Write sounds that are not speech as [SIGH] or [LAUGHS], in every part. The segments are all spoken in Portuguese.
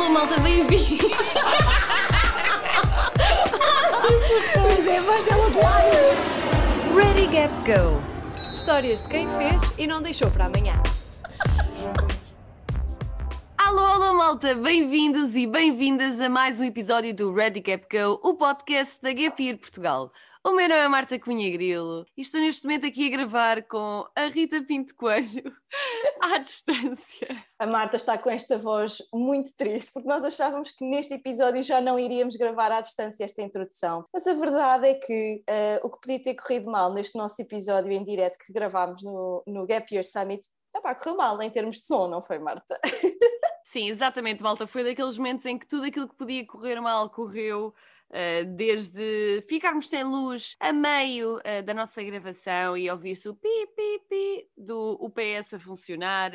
Alô, malta, bem-vindo! Pois é, a voz dela de lado. Ready, Gap, Go! Histórias de quem fez e não deixou para amanhã. Alô, alô, malta, bem-vindos e bem-vindas a mais um episódio do Ready, Gap, Go, o podcast da Gap Year Portugal. O meu nome é Marta Cunha Grilo e estou neste momento aqui a gravar com a Rita Pinto Coelho [LAUGHS] à distância. A Marta está com esta voz muito triste, porque nós achávamos que neste episódio já não iríamos gravar à distância esta introdução. Mas a verdade é que uh, o que podia ter corrido mal neste nosso episódio em direto que gravámos no, no Gap Year Summit, epá, correu mal em termos de som, não foi, Marta? [LAUGHS] Sim, exatamente, malta. Foi daqueles momentos em que tudo aquilo que podia correr mal correu. Uh, desde ficarmos sem luz a meio uh, da nossa gravação e ouvir-se o pi, pi, pi do UPS a funcionar,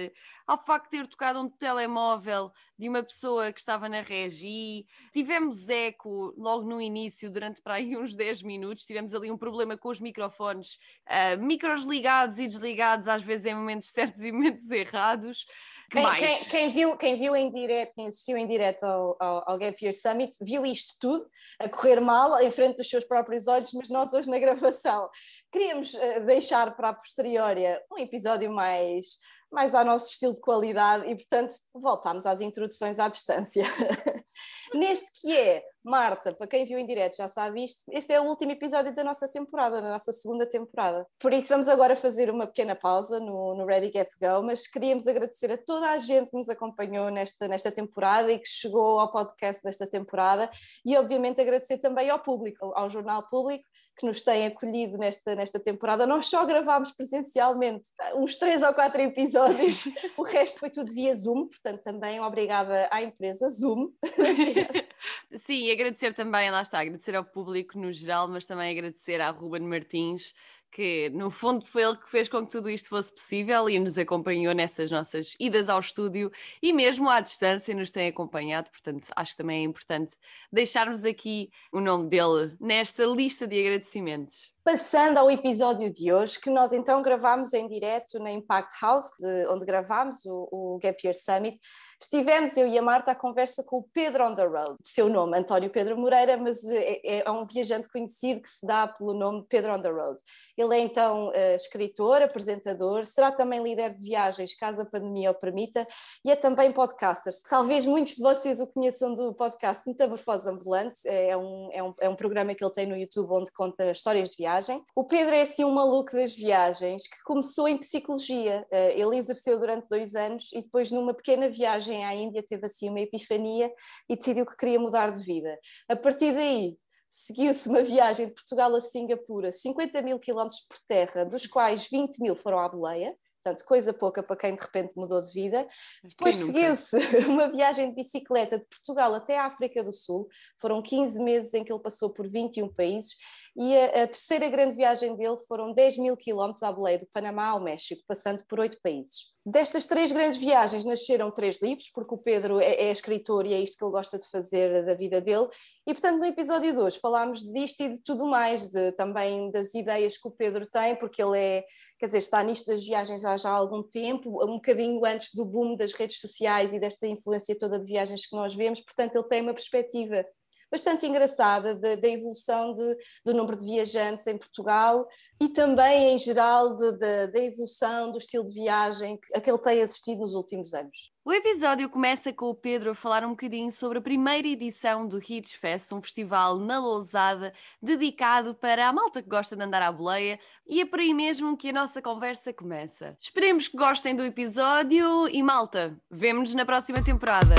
ao facto de ter tocado um telemóvel de uma pessoa que estava na regi, tivemos eco logo no início, durante para aí uns 10 minutos, tivemos ali um problema com os microfones, uh, micros ligados e desligados, às vezes em momentos certos e [LAUGHS] momentos errados. Quem, quem, quem, viu, quem viu em direto, quem assistiu em direto ao, ao, ao, Gap Year Summit, viu isto tudo a correr mal em frente dos seus próprios olhos, mas nós hoje na gravação queríamos uh, deixar para a posteriória um episódio mais, mais ao nosso estilo de qualidade e, portanto, voltámos às introduções à distância. [LAUGHS] Neste que é Marta, para quem viu em direto já sabe isto, este é o último episódio da nossa temporada, da nossa segunda temporada. Por isso vamos agora fazer uma pequena pausa no, no Ready Gap Go, mas queríamos agradecer a toda a gente que nos acompanhou nesta, nesta temporada e que chegou ao podcast desta temporada e obviamente agradecer também ao público, ao Jornal Público, que nos tem acolhido nesta, nesta temporada. Nós só gravámos presencialmente uns três ou quatro episódios, [LAUGHS] o resto foi tudo via Zoom, portanto também obrigada à empresa Zoom. [LAUGHS] Sim, agradecer também, lá está, agradecer ao público no geral, mas também agradecer à Ruben Martins, que no fundo foi ele que fez com que tudo isto fosse possível e nos acompanhou nessas nossas idas ao estúdio e mesmo à distância nos tem acompanhado, portanto acho que também é importante deixarmos aqui o nome dele nesta lista de agradecimentos. Passando ao episódio de hoje, que nós então gravámos em direto na Impact House, de, onde gravámos o, o Gap Year Summit, estivemos eu e a Marta à conversa com o Pedro on the Road, seu nome, António Pedro Moreira, mas é, é, é um viajante conhecido que se dá pelo nome Pedro on the Road. Ele é então uh, escritor, apresentador, será também líder de viagens, caso a pandemia o permita, e é também podcaster. Talvez muitos de vocês o conheçam do podcast Metamorfose Ambulante, é um, é, um, é um programa que ele tem no YouTube onde conta histórias de viagens viagem. O Pedro é assim um maluco das viagens que começou em psicologia. Eh, ele exerceu durante dois anos e depois, numa pequena viagem à Índia, teve assim uma epifania e decidiu que queria mudar de vida. A partir daí, seguiu-se uma viagem de Portugal a Singapura, 50 mil quilómetros por terra, dos quais 20 mil foram à boleia portanto, coisa pouca para quem de repente mudou de vida. Depois seguiu-se [LAUGHS] uma viagem de bicicleta de Portugal até a África do Sul, foram 15 meses em que ele passou por 21 países, e a, a terceira grande viagem dele foram 10 mil quilómetros à boleia do Panamá ao México, passando por oito países. Destas três grandes viagens nasceram três livros, porque o Pedro é, é, escritor e é isto que ele gosta de fazer da vida dele. E, portanto, no episódio de hoje falámos disto e de tudo mais, de, também das ideias que o Pedro tem, porque ele é, quer dizer, está nisto das viagens há já algum tempo, um bocadinho antes do boom das redes sociais e desta influência toda de viagens que nós vemos. Portanto, ele tem uma perspectiva bastante engraçada da evolução de, do número de viajantes em Portugal e também, em geral, da evolução do estilo de viagem a que ele tem assistido nos últimos anos. O episódio começa com o Pedro a falar um bocadinho sobre a primeira edição do Hits Fest, um festival na Lousada dedicado para a malta que gosta de andar à boleia e é por aí mesmo que a nossa conversa começa. Esperemos que gostem do episódio e malta, vemo-nos na próxima temporada.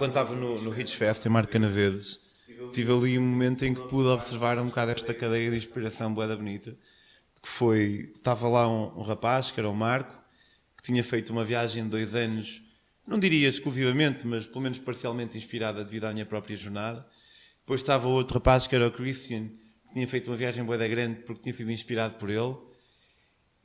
Quando estava no, no Hits Fest em Marca Canaveses, tive ali um momento em que pude observar um bocado esta cadeia de inspiração boeda bonita, que foi, estava lá um, um, rapaz, que era o Marco, que tinha feito uma viagem de dois anos, não diria exclusivamente, mas pelo menos parcialmente inspirada devido à minha própria jornada. Depois estava outro rapaz, que era o Christian, que tinha feito uma viagem boeda grande porque tinha sido inspirado por ele.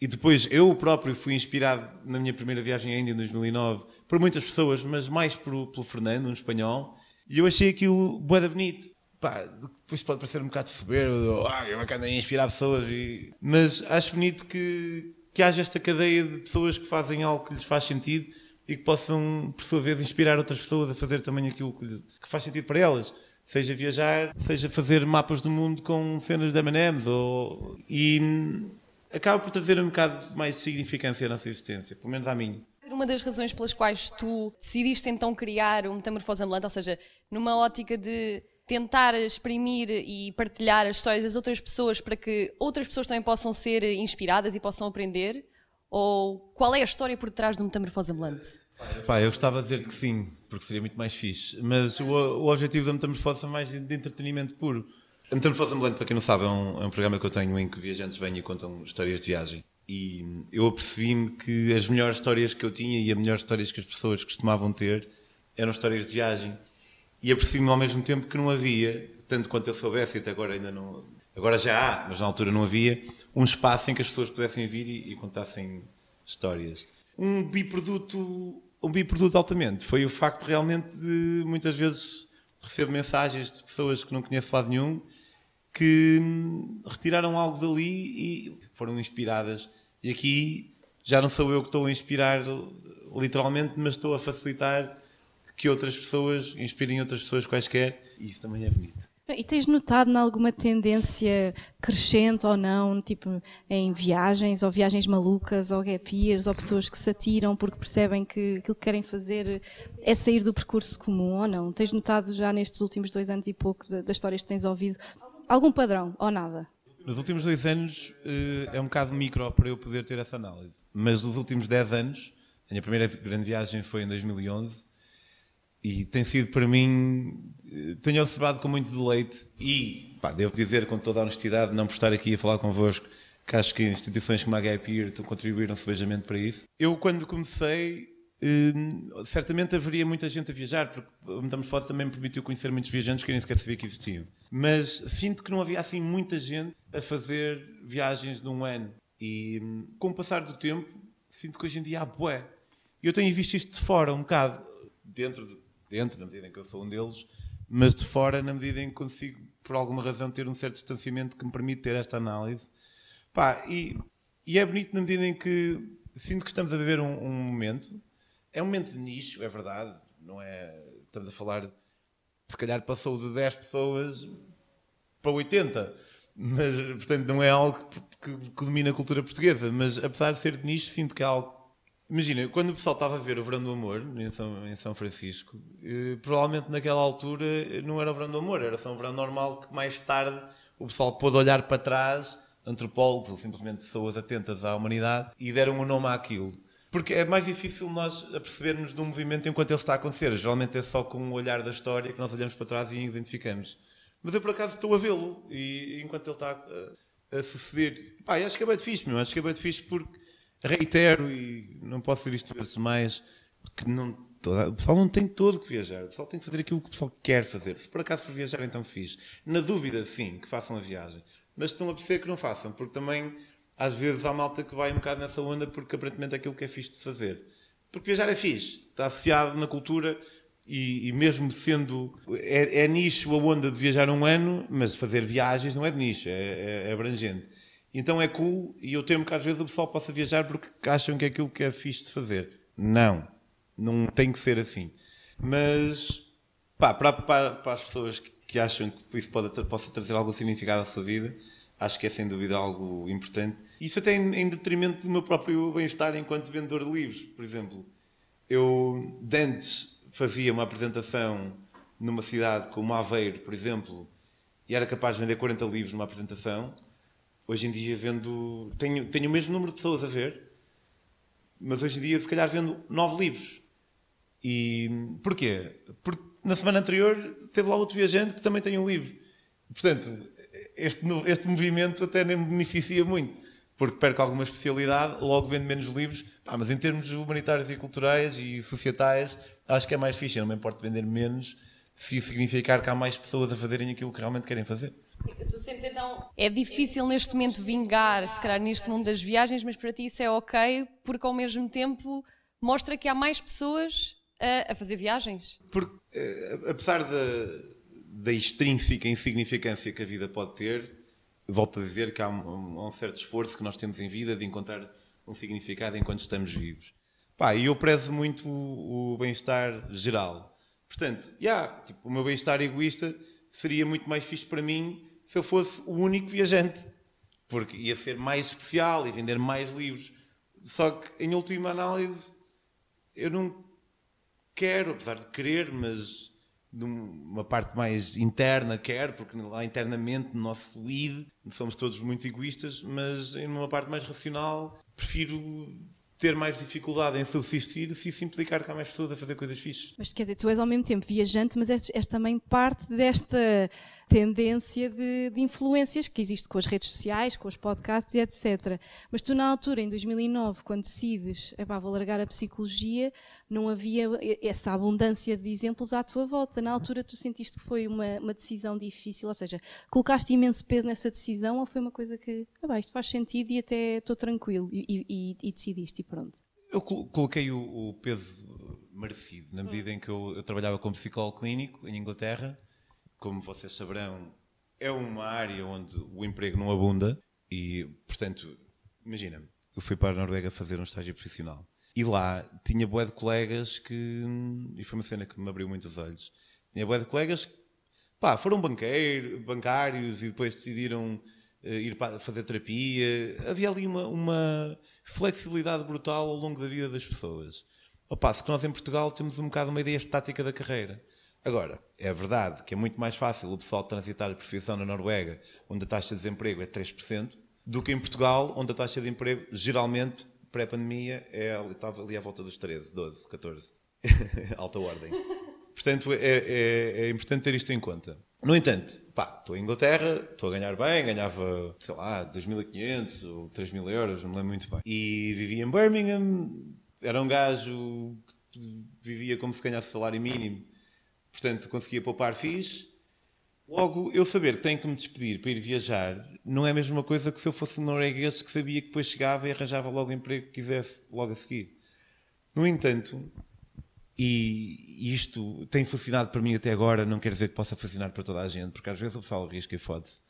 E depois eu próprio fui inspirado na minha primeira viagem à Índia em 2009 por muitas pessoas, mas mais por, pelo Fernando, um espanhol. E eu achei aquilo boeda bonito. pá, depois pode parecer um bocado soberbo, ah, eu é ando a inspirar pessoas, e... mas acho bonito que, que haja esta cadeia de pessoas que fazem algo que lhes faz sentido e que possam, por sua vez, inspirar outras pessoas a fazer também aquilo que, que faz sentido para elas. Seja viajar, seja fazer mapas do mundo com cenas de M&M's ou... e acaba por trazer um bocado mais de significância à nossa existência, pelo menos à minha. Uma das razões pelas quais tu decidiste então criar um Metamorfose Ambulante, ou seja, numa ótica de tentar exprimir e partilhar as histórias das outras pessoas para que outras pessoas também possam ser inspiradas e possam aprender? Ou qual é a história por trás do Metamorfose Ambulante? Pá, eu gostava de dizer que sim, porque seria muito mais fixe. Mas o, o objetivo da Metamorfose é mais de entretenimento puro. A Metamorfose Ambulante, para quem não sabe, é um, é um programa que eu tenho em que viajantes vêm e contam histórias de viagem. E eu apercebi-me que as melhores histórias que eu tinha e as melhores histórias que as pessoas costumavam ter eram histórias de viagem. E apercebi-me ao mesmo tempo que não havia, tanto quanto eu soubesse, até agora ainda não. Agora já há, mas na altura não havia, um espaço em que as pessoas pudessem vir e, e contassem histórias. Um biproduto, um biproduto altamente foi o facto realmente de muitas vezes recebo mensagens de pessoas que não conheço lado nenhum que hum, retiraram algo dali e foram inspiradas. E aqui já não sou eu que estou a inspirar literalmente, mas estou a facilitar que outras pessoas inspirem outras pessoas quaisquer e isso também é bonito. E tens notado alguma tendência crescente ou não, tipo em viagens, ou viagens malucas, ou gap years, ou pessoas que se atiram porque percebem que aquilo que querem fazer é sair do percurso comum ou não? Tens notado já nestes últimos dois anos e pouco das histórias que tens ouvido algum padrão ou nada? Nos últimos dois anos eh, é um bocado micro para eu poder ter essa análise, mas nos últimos dez anos, a minha primeira grande viagem foi em 2011 e tem sido para mim, eh, tenho observado com muito deleite e, pá, devo dizer com toda a honestidade, não por estar aqui a falar convosco, que acho que instituições como a Gap contribuíram sebejamente para isso. Eu, quando comecei, eh, certamente haveria muita gente a viajar, porque o Metamorfose também me permitiu conhecer muitos viajantes que eu nem sequer sabia que existiam. Mas sinto que não havia assim muita gente a fazer viagens de um ano. E com o passar do tempo, sinto que hoje em dia há bué. Eu tenho visto isto de fora um bocado, dentro de dentro, na medida em que eu sou um deles, mas de fora, na medida em que consigo, por alguma razão, ter um certo distanciamento que me permite ter esta análise. Pá, e, e é bonito na medida em que sinto que estamos a viver um, um, momento. É um momento de nicho, é verdade. Não é. Estamos a falar. Se calhar passou de 10 pessoas para 80. Mas, portanto, não é algo que, que domina a cultura portuguesa. Mas, apesar de ser de nicho, sinto que é algo Imagina, quando o pessoal estava a ver o Verão do Amor em São, em São Francisco, eh, provavelmente naquela altura eh, não era o Verão do Amor, era só um verão normal que mais tarde o pessoal pôde olhar para trás, antropólogos ou simplesmente pessoas atentas à humanidade, e deram um nome àquilo. Porque é mais difícil nós percebermos de um movimento enquanto ele está a acontecer. Geralmente é só com o olhar da história que nós olhamos para trás e identificamos. Mas eu por acaso estou a vê-lo, e enquanto ele está a, a suceder. Pá, acho que é bem fixe, meu. Acho que é bem fixe porque reitero e não posso dizer isto vezes mais, que não, toda, o pessoal não tem todo que viajar, o pessoal tem que fazer aquilo que o pessoal quer fazer. Se por acaso for viajar, então fiz. Na dúvida, sim, que façam a viagem. Mas estão a perceber que não façam, porque também às vezes há malta que vai um bocado nessa onda porque aparentemente é aquilo que é fixe de fazer. Porque viajar é fixe, está associado na cultura e, e mesmo sendo. É, é, nicho a onda de viajar um ano, mas fazer viagens não é de nicho, é, é, é abrangente. Então é cool e eu temo que às vezes o pessoal possa viajar porque acham que é aquilo que é fixe de fazer. Não, não tem que ser assim. Mas pá, para, para, para as pessoas que acham que isso pode, possa trazer algum significado à sua vida, acho que é sem dúvida algo importante. Isso até em, em detrimento do meu próprio bem-estar enquanto vendedor de livros, por exemplo. Eu, de antes, fazia uma apresentação numa cidade como Aveiro, por exemplo, e era capaz de vender 40 livros numa apresentação Hoje em dia vendo. Tenho, tenho o mesmo número de pessoas a ver, mas hoje em dia se calhar vendo nove livros. E porquê? Porque na semana anterior teve lá outro viajante que também tem um livro. Portanto, este, este movimento até nem me beneficia muito, porque perco alguma especialidade, logo vendo menos livros. Ah, mas em termos humanitários e culturais e societais, acho que é mais fixe. Eu não me importo vender menos se isso significar que há mais pessoas a fazerem aquilo que realmente querem fazer. Tu sentes então. É difícil neste momento vingar, se calhar, neste mundo das viagens, mas para ti isso é ok, porque ao mesmo tempo mostra que há mais pessoas a, a fazer viagens. Porque, eh, apesar de, da extrínseca insignificância que a vida pode ter, volto a dizer que há um, um, certo esforço que nós temos em vida de encontrar um significado enquanto estamos vivos. Pá, e eu prezo muito o, o bem-estar geral. Portanto, yeah, tipo, o meu bem-estar egoísta seria muito mais fixe para mim se eu fosse o único viajante. Porque ia ser mais especial e vender mais livros. Só que, em última análise, eu não quero, apesar de querer, mas de uma parte mais interna, quero, porque lá internamente, no nosso id, somos todos muito egoístas, mas em uma parte mais racional, prefiro ter mais dificuldade em subsistir se isso implicar que há mais pessoas a fazer coisas fixas. Mas quer dizer, tu és ao mesmo tempo viajante, mas és, és também parte desta tendência de, de, influências que existe com as redes sociais, com os podcasts e etc. Mas tu na altura, em 2009, quando decides, epá, vou largar a psicologia, não havia essa abundância de exemplos à tua volta. Na altura tu sentiste que foi uma, uma decisão difícil, ou seja, colocaste imenso peso nessa decisão ou foi uma coisa que, epá, isto faz sentido e até estou tranquilo e, e, e decidiste e pronto? Eu coloquei o, o peso merecido, na medida em que eu, eu trabalhava como psicólogo clínico em Inglaterra, como vocês saberão, é uma área onde o emprego não abunda e, portanto, imagina, eu fui para a Noruega fazer um estágio profissional e lá tinha boé de colegas que, e foi uma cena que me abriu muitos olhos, tinha boé de colegas que, pá, foram banqueiro, bancários e depois decidiram uh, ir para fazer terapia. Havia ali uma, uma flexibilidade brutal ao longo da vida das pessoas. Ao passo que nós em Portugal temos um bocado uma ideia estática da carreira. Agora, é verdade que é muito mais fácil o pessoal transitar de profissão na Noruega, onde a taxa de desemprego é 3%, do que em Portugal, onde a taxa de emprego, geralmente, pré-pandemia, é, estava ali à volta dos 13, 12, 14. Alta ordem. Portanto, é, é, é, importante ter isto em conta. No entanto, pá, estou em Inglaterra, estou a ganhar bem, ganhava, sei lá, 2.500 ou 3.000 euros, não me lembro muito bem. E vivia em Birmingham, era um gajo que vivia como se ganhasse salário mínimo Portanto, conseguia poupar fixe. Logo, eu saber que tenho que me despedir para ir viajar não é a mesma coisa que se eu fosse norueguês que sabia que depois chegava e arranjava logo o emprego que quisesse logo a seguir. No entanto, e isto tem funcionado para mim até agora, não quer dizer que possa funcionar para toda a gente, porque às vezes o pessoal arrisca e fode-se.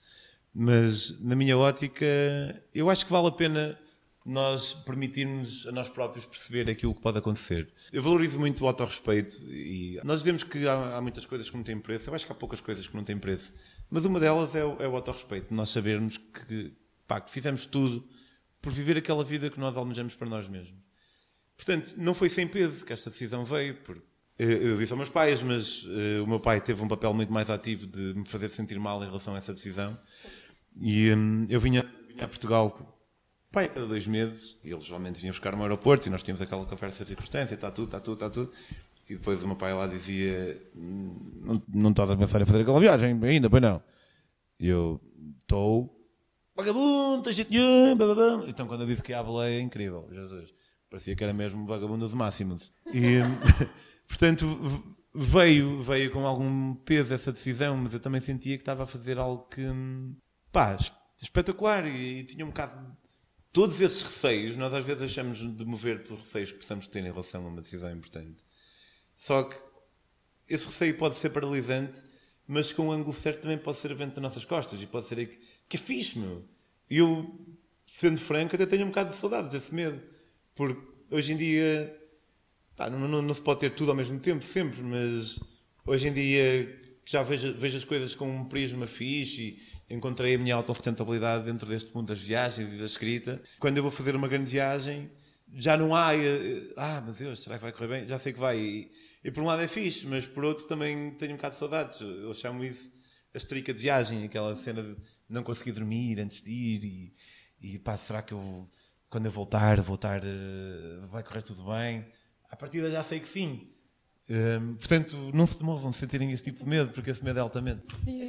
Mas, na minha ótica, eu acho que vale a pena nós permitirmos a nós próprios perceber aquilo que pode acontecer. Eu valorizo muito o autorrespeito e nós dizemos que há, há, muitas coisas que não têm preço, eu acho que há poucas coisas que não têm preço, mas uma delas é o, é o autorrespeito, nós sabermos que, pá, que fizemos tudo por viver aquela vida que nós almejamos para nós mesmos. Portanto, não foi sem peso que esta decisão veio, porque eu disse aos meus pais, mas uh, o meu pai teve um papel muito mais ativo de me fazer sentir mal em relação a essa decisão. E um, eu vinha, vinha a Portugal pai, cada dois meses, e eles geralmente vinham buscar no aeroporto e nós tínhamos aquela conversa de circunstância, está tudo, está tudo, está tudo. E depois o meu pai lá dizia: Não, não estás a pensar em fazer aquela viagem ainda, pois não? E eu: Estou. Vagabundo, tens nenhum, Então quando eu disse que ia à baleia, incrível, Jesus. Parecia que era mesmo vagabundo do Máximos. E, [LAUGHS] portanto, veio, veio com algum peso essa decisão, mas eu também sentia que estava a fazer algo que, pá, espetacular e, e tinha um bocado todos esses receios, nós às vezes achamos de mover pelos receios que possamos ter em relação a uma decisão importante. Só que esse receio pode ser paralisante, mas com o ângulo certo também pode ser vento das nossas costas e pode ser que, que é fixe, meu. E eu, sendo franco, até tenho um bocado de saudades desse medo. Porque hoje em dia, pá, não, não, não, se pode ter tudo ao mesmo tempo, sempre, mas hoje em dia já vejo, vejo as coisas com um prisma fixe e, encontrei a minha autossustentabilidade dentro deste mundo das viagens e da escrita. Quando eu vou fazer uma grande viagem, já não há, eh, ah, mas Deus, será que vai correr bem? Já sei que vai. E, e, por um lado é fixe, mas por outro também tenho um bocado de saudades. Eu chamo isso a estrica de viagem, aquela cena de não conseguir dormir antes de ir e, e pá, será que eu, quando eu voltar, voltar, uh, vai correr tudo bem? A partir já sei que sim. Um, portanto, não se demovam se sentirem esse tipo de medo, porque esse medo é altamente.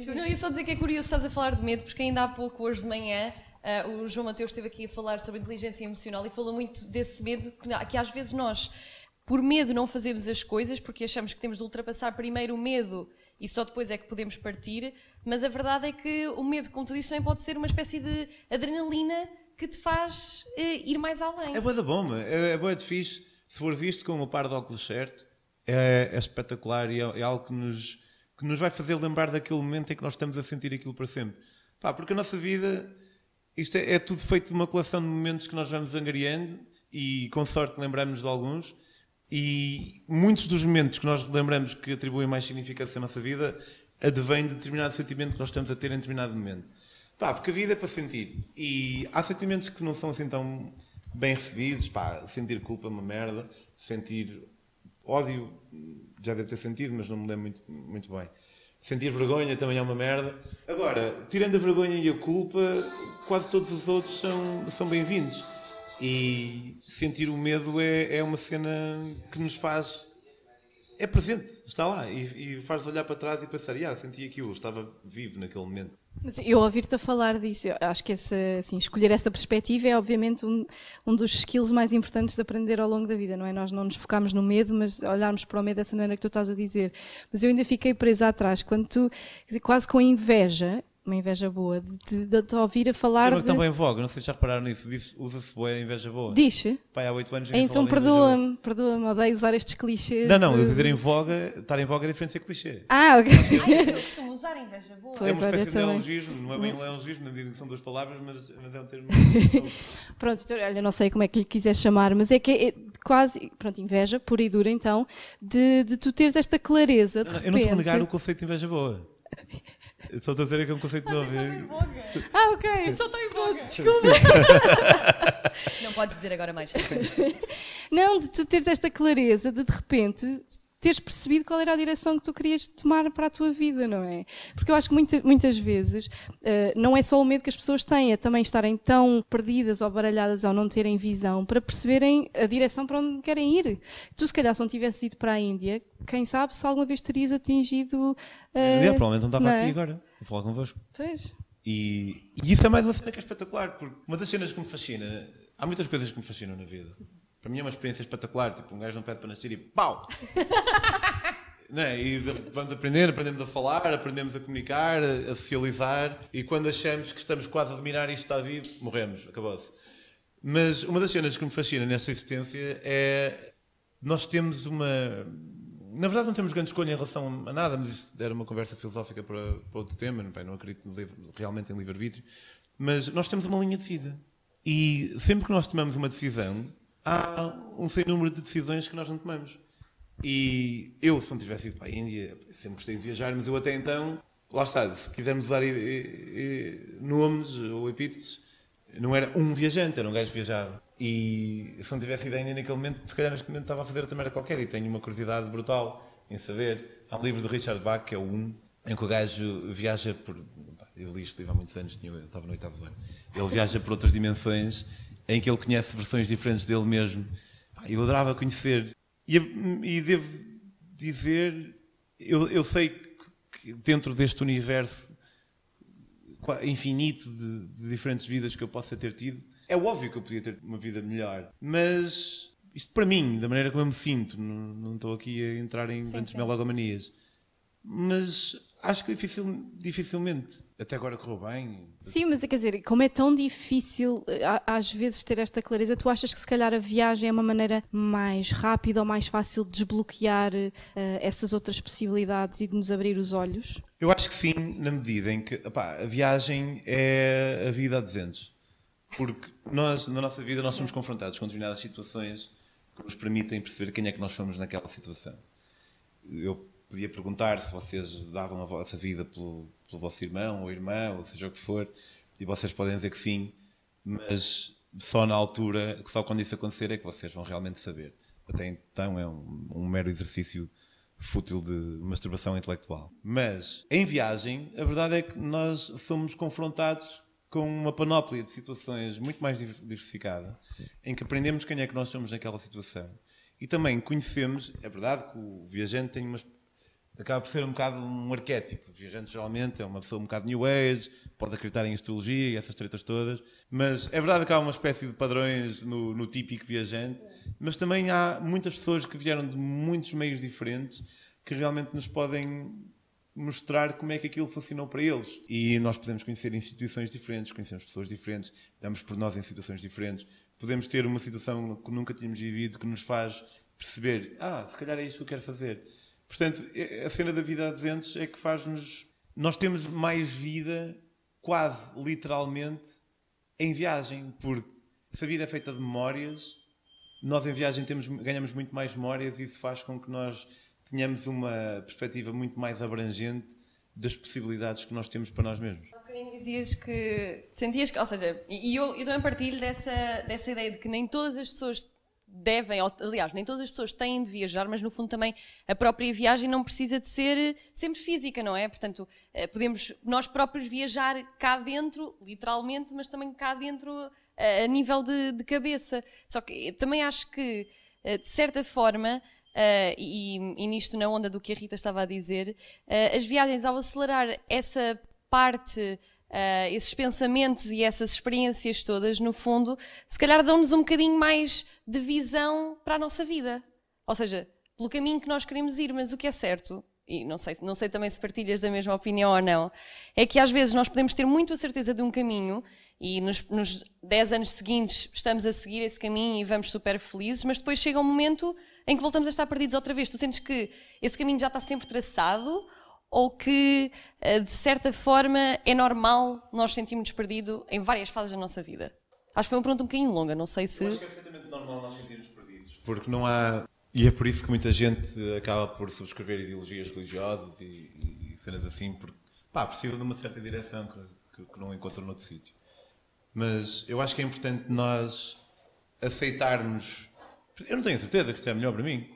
Não, ia só dizer que é curioso estás a falar de medo, porque ainda há pouco, hoje de manhã, uh, o João Mateus esteve aqui a falar sobre inteligência emocional e falou muito desse medo que, que às vezes nós, por medo, não fazemos as coisas, porque achamos que temos de ultrapassar primeiro o medo e só depois é que podemos partir, mas a verdade é que o medo, como tu disse, também pode ser uma espécie de adrenalina que te faz uh, ir mais além. É boa da bomba, é, é boa de fixe, se for visto com o par de óculos certo é, é espetacular e é, é, algo que nos, que nos vai fazer lembrar daquele momento em que nós estamos a sentir aquilo para sempre. Pá, porque a nossa vida, isto é, é tudo feito de uma coleção de momentos que nós vamos angariando e com sorte lembramos de alguns. E muitos dos momentos que nós lembramos que atribuem mais significância à nossa vida advém de determinado sentimento que nós estamos a ter em determinado momento. Pá, porque a vida é para sentir. E há sentimentos que não são assim tão bem recebidos. Pá, sentir culpa é uma merda. Sentir ódio, já deve ter sentido, mas não me lembro muito, muito bem. Sentir vergonha também é uma merda. Agora, tirando a vergonha e a culpa, quase todos os outros são, são bem-vindos. E sentir o medo é, é uma cena que nos faz é presente, está lá e, e faz olhar para trás e pensar, ah, senti aquilo, estava vivo naquele momento. Eu ouvir-te a falar disso, acho que essa, assim, escolher essa perspectiva é obviamente um, um dos skills mais importantes de aprender ao longo da vida, não é? Nós não nos focamos no medo, mas olharmos para o medo dessa maneira que tu estás a dizer. Mas eu ainda fiquei presa atrás, quando tu, dizer, quase com inveja, uma inveja boa, de, de, de ouvir a falar. É de... também em voga, não sei se já repararam nisso, usa-se boa inveja boa. Diz? Pai, há 8 anos Então perdoa-me, perdoa-me, odeio usar estes clichês. Não, não, de... dizer em voga, estar em voga é diferente de ser clichê. Ah, ok. Ai, eu costumo usar inveja boa. Pois, é uma espécie de neologismo, não é bem neologismo, na medida que são duas palavras, mas, mas é um termo. [LAUGHS] pronto, então, olha, não sei como é que lhe quiser chamar, mas é que é quase, pronto, inveja, pura e dura então, de, de tu teres esta clareza. De eu não estou a negar o conceito de inveja boa. Só estou a dizer que é um conceito novo. Ah, ok, só estou em voga. Desculpa. Não podes dizer agora mais. Não, de tu teres esta clareza de de repente teres percebido qual era a direção que tu querias tomar para a tua vida, não é? Porque eu acho que muita, muitas vezes uh, não é só o medo que as pessoas têm, é também estarem tão perdidas ou baralhadas ao não terem visão para perceberem a direção para onde querem ir. Tu, se calhar, se não tivesses ido para a Índia, quem sabe se alguma vez terias atingido. Uh, é, provavelmente não estava não é? aqui agora, vou falar convosco. Pois. E, e isso é mais uma cena que é espetacular, porque uma das cenas que me fascina, há muitas coisas que me fascinam na vida para mim é uma experiência espetacular. Tipo, um gajo não pede para nascer e pau! [LAUGHS] é? E vamos aprender, aprendemos a falar, aprendemos a comunicar, a socializar. E quando achamos que estamos quase a dominar isto está vivo, morremos, acabou-se. Mas uma das cenas que me fascina nessa existência é. Nós temos uma. Na verdade, não temos grande escolha em relação a nada, mas isso era uma conversa filosófica para, para outro tema. Não, não acredito realmente em livre-arbítrio. Mas nós temos uma linha de vida. E sempre que nós tomamos uma decisão, há um sem número de decisões que nós não tomamos. E eu, se não tivesse ido para a Índia, sempre gostei de viajar, mas eu até então, lá está, se quisermos usar e, e, nomes ou epítetos, não era um viajante, era um gajo que viajava. E se não tivesse ido ainda naquele momento, se calhar neste momento estava a fazer outra merda qualquer. E tenho uma curiosidade brutal em saber. Há um livro do Richard Bach, que é o 1, em que o gajo viaja por. Eu li este livro há muitos anos, eu estava no oitavo ano. Ele viaja por outras dimensões em que ele conhece versões diferentes dele mesmo. Eu adorava conhecer. E, e devo dizer, eu, eu, sei que dentro deste universo infinito de, de, diferentes vidas que eu possa ter tido, é óbvio que eu podia ter uma vida melhor. Mas isto para mim, da maneira como eu me sinto, não, não estou aqui a entrar em grandes melogomanias. Mas Acho que dificil, dificilmente. Até agora correu bem. Sim, mas quer dizer, como é tão difícil às vezes ter esta clareza, tu achas que se calhar a viagem é uma maneira mais rápida ou mais fácil de desbloquear uh, essas outras possibilidades e de nos abrir os olhos? Eu acho que sim, na medida em que opá, a viagem é a vida a 200. Porque nós, na nossa vida, nós somos confrontados com determinadas situações que nos permitem perceber quem é que nós somos naquela situação. Eu podia perguntar se vocês davam a vossa vida pelo, pelo vosso irmão ou irmã, ou seja o que for, e vocês podem dizer que sim, mas só na altura, só quando isso acontecer é que vocês vão realmente saber. Até então é um, um mero exercício fútil de masturbação intelectual. Mas em viagem, a verdade é que nós somos confrontados com uma panóplia de situações muito mais diversificada, em que aprendemos quem é que nós somos naquela situação. E também conhecemos, é verdade que o viajante tem uma acaba por ser um bocado um arquétipo. Viajante geralmente é uma pessoa um bocado new age, pode acreditar em astrologia e essas tretas todas, mas é verdade que há uma espécie de padrões no, no típico viajante, mas também há muitas pessoas que vieram de muitos meios diferentes que realmente nos podem mostrar como é que aquilo funcionou para eles. E nós podemos conhecer instituições diferentes, conhecemos pessoas diferentes, damos por nós em situações diferentes, podemos ter uma situação que nunca tínhamos vivido que nos faz perceber, ah, se calhar é isto que eu quero fazer Portanto, a cena da vida a 200 é que faz-nos. Nós temos mais vida, quase literalmente, em viagem, porque se a vida é feita de memórias, nós em viagem temos, ganhamos muito mais memórias e isso faz com que nós tenhamos uma perspectiva muito mais abrangente das possibilidades que nós temos para nós mesmos. Há bocadinho dizias que sentias que, ou seja, e e eu, eu também partilho dessa, dessa ideia de que nem todas as pessoas devem, ou, aliás, nem todas as pessoas têm de viajar, mas no fundo também a própria viagem não precisa de ser eh, sempre física, não é? Portanto, eh, podemos nós próprios viajar cá dentro, literalmente, mas também cá dentro eh, a nível de, de cabeça. Só que também acho que, de certa forma, e, e nisto na onda do que a Rita estava a dizer, as viagens ao acelerar essa parte, uh, esses pensamentos e essas experiências todas, no fundo, se calhar dão-nos um bocadinho mais de visão para a nossa vida. Ou seja, pelo caminho que nós queremos ir, mas o que é certo, e não sei, não sei também se partilhas da mesma opinião ou não, é que às vezes nós podemos ter muito a certeza de um caminho e nos, nos 10 anos seguintes estamos a seguir esse caminho e vamos super felizes, mas depois chega um momento em que voltamos a estar perdidos outra vez. Tu sentes que esse caminho já está sempre traçado ou que, eh, de certa forma, é normal nós sentirmos perdido em várias fases da nossa vida? Acho que foi uma pergunta um bocadinho longa, não sei se. Eu acho que é perfeitamente normal nós sentirmos perdidos. Porque não há. E é por isso que muita gente acaba por subscrever ideologias religiosas e, e- cenas assim, porque pá, precisa de uma certa direção que, que- que não encontra noutro sítio. Mas eu acho que é importante nós aceitarmos. Eu não tenho certeza que isto é melhor para mim.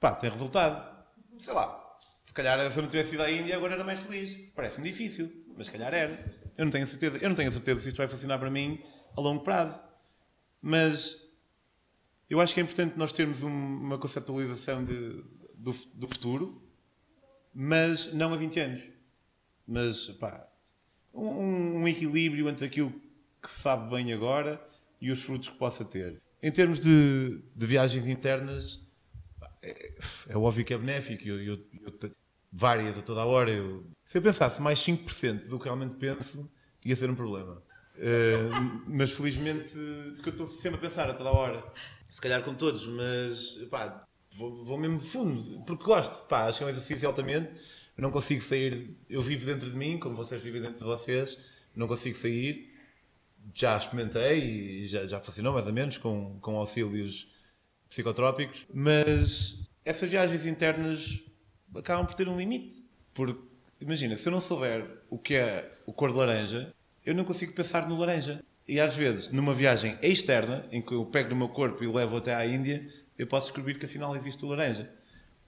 Pá, tem resultado. Sei lá. Calhar se eu não tivesse ido à Índia agora era mais feliz. Parece-me difícil, mas se calhar era. Eu não tenho certeza. Eu não tenho certeza se isto vai funcionar para mim a longo prazo. Mas eu acho que é importante nós termos um- uma conceptualização de- do, do futuro, mas não a 20 anos. Mas, pá, um, um equilíbrio entre aquilo que sabe bem agora e os frutos que possa ter. Em termos de, de viagens internas, é, é óbvio que é benéfico. Eu, eu- eu várias a toda a hora. Eu, se eu pensasse mais 5% do que realmente penso, ia ser um problema. Eh, mas felizmente, porque eu estou sempre a pensar a toda a hora. Se calhar com todos, mas pá, vou, vou mesmo fundo, porque gosto. Pá, acho que é um exercício altamente. Eu não consigo sair, eu vivo dentro de mim, como vocês vivem dentro de vocês, não consigo sair. Já experimentei e já, já funcionou mais ou menos com, com auxílios psicotrópicos, mas essas viagens internas acabam por ter um limite. Porque, imagina, se eu não souber o que é o cor de laranja, eu não consigo pensar no laranja. E às vezes, numa viagem externa, em que eu pego no meu corpo e o levo até à Índia, eu posso descobrir que afinal existe o laranja.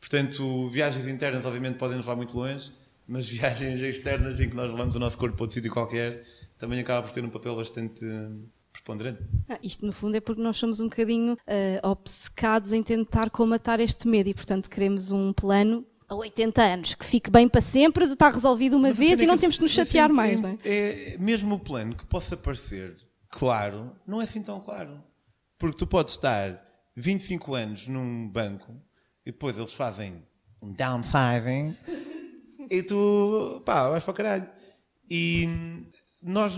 Portanto, viagens internas obviamente podem nos levar muito longe, mas [LAUGHS] viagens externas em que nós levamos o nosso corpo para outro sítio qualquer também acaba por ter um papel bastante eh, preponderante. Ah, isto, no fundo, é porque nós somos um bocadinho ah, obcecados em tentar comatar este medo e, portanto, queremos um plano a 80 anos que fique bem para sempre, está resolvido uma Mas vez e não que temos de nos chatear mais, é, não é? é mesmo o plano que possa parecer claro, não é assim tão claro. Porque tu podes estar 25 anos num banco e depois eles fazem um downsizing e tu, pá, vais para o caralho. E nós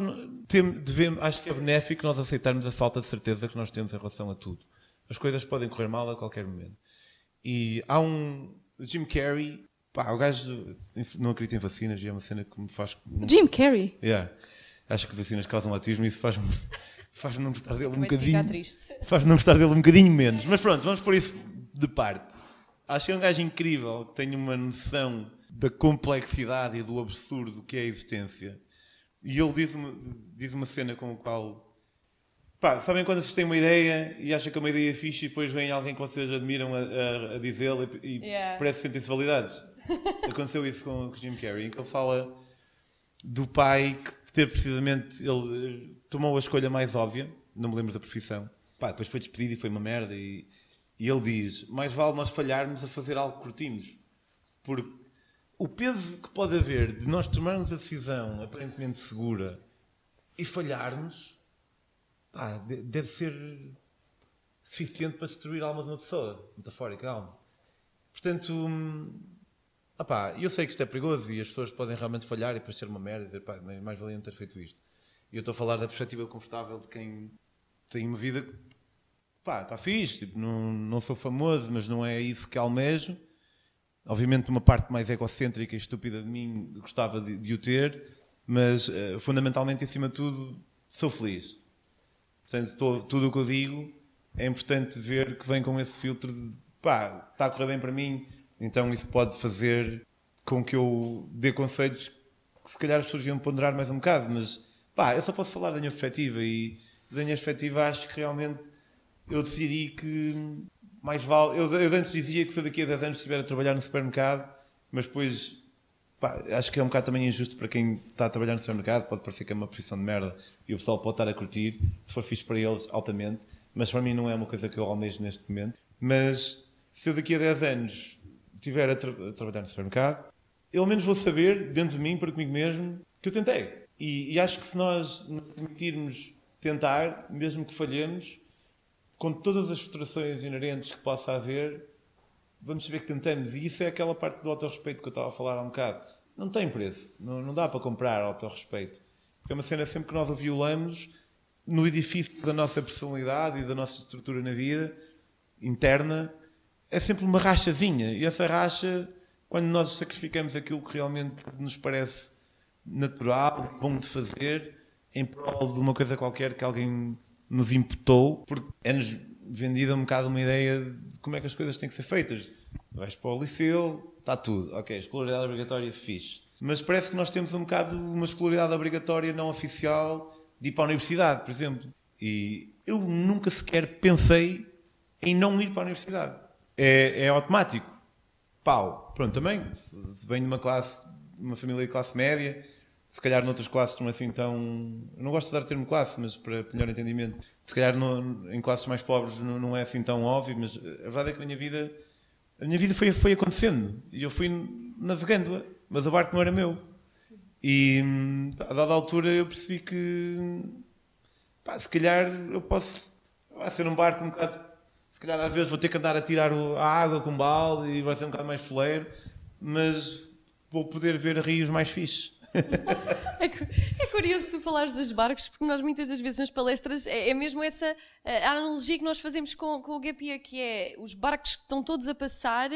devemos, acho que é benéfico nós aceitarmos a falta de certeza que nós temos em relação a tudo. As coisas podem correr mal a qualquer momento. E há um Jim Carrey, pá, o gajo não acredita em vacinas e é uma cena que me faz. Jim Carrey. Yeah. Acho que vacinas causam autismo e isso faz-me [LAUGHS] faz não gostar dele um bocadinho. Faz não gostar dele um bocadinho menos. Mas pronto, vamos pôr isso de parte. Acho que é um gajo incrível que tem uma noção da complexidade e do absurdo que é a existência. E ele diz uma, diz uma cena com a qual. Pá, sabem quando vocês têm uma ideia e acham que é uma ideia fixe e depois vem alguém que vocês admiram a, a, a dizê-la e, e Yeah. parece que sentem-se validados? [LAUGHS] Aconteceu isso com o Jim Carrey, em que ele fala do pai que teve precisamente. Ele eh, tomou a escolha mais óbvia, não me lembro da profissão. Pá, depois foi despedido e foi uma merda. E, e ele diz: mais vale nós falharmos a fazer algo que curtimos. Porque o peso que pode haver de nós tomarmos a decisão aparentemente segura e falharmos pá, de- deve ser suficiente para destruir a alma de uma pessoa, metafórica alma. Portanto, hum, opá, eu sei que isto é perigoso e as pessoas podem realmente falhar e depois ser uma merda e dizer, pá, mais valia não ter feito isto. E eu estou a falar da perspectiva confortável de quem tem uma vida que, pá, está fixe, tipo, não, não sou famoso, mas não é isso que almejo. obviamente, uma parte mais egocêntrica e estúpida de mim gostava de, de o ter, mas uh, fundamentalmente, acima de tudo, sou feliz. Portanto, tudo o que eu digo é importante ver que vem com esse filtro de pá, está a correr bem para mim, então isso pode fazer com que eu dê conselhos que se calhar as pessoas iam ponderar mais um bocado, mas pá, eu só posso falar da minha perspectiva e da minha perspectiva acho que realmente eu decidi que mais vale. Eu, eu antes dizia que se daqui a 10 anos estiver a trabalhar no supermercado, mas depois pá, acho que é um bocado também injusto para quem está a trabalhar no supermercado, pode parecer que é uma profissão de merda e o pessoal pode estar a curtir, se for fixe para eles, altamente, mas para mim não é uma coisa que eu almejo neste momento. Mas se eu daqui a 10 anos estiver a, tra a trabalhar no supermercado, eu ao menos vou saber, dentro de mim, para comigo mesmo, que eu tentei. E, e acho que se nós nos permitirmos tentar, mesmo que falhemos, com todas as frustrações inerentes que possa haver, vamos saber que tentamos. E isso é aquela parte do autorrespeito que eu estava a falar há um bocado. Não tem preço, não, não dá para comprar autorrespeito. Porque é uma cena sempre que nós o violamos no edifício da nossa personalidade e da nossa estrutura na vida interna, é sempre uma rachazinha. E essa racha, quando nós sacrificamos aquilo que realmente nos parece natural, bom de fazer, em prol de uma coisa qualquer que alguém nos imputou, porque é-nos vendida um bocado uma ideia de como é que as coisas têm que ser feitas. Vais para o liceu, está tudo. Ok, escolaridade obrigatória, fixe. Mas parece que nós temos um bocado uma escolaridade obrigatória não oficial de ir para a universidade, por exemplo. E eu nunca sequer pensei em não ir para a universidade. É, é automático. Pau. Pronto, também venho de uma classe, uma família de classe média, se calhar noutras classes não é assim tão. Eu não gosto de dar o termo classe, mas para melhor entendimento, se calhar no, em classes mais pobres não, não, é assim tão óbvio, mas a verdade é que a minha vida, a minha vida foi, foi acontecendo e eu fui navegando, mas o barco não era meu. E a dada altura eu percebi que pá, se calhar eu posso vai ser um barco um bocado. Se calhar às vezes vou ter que andar a tirar a água com balde e vai ser um bocado mais foleiro, mas vou poder ver rios mais fixes. É, é, curioso tu falares dos barcos, porque nós muitas das vezes nas palestras é, é mesmo essa a analogia que nós fazemos com, com o Gap Year, que é os barcos que estão todos a passar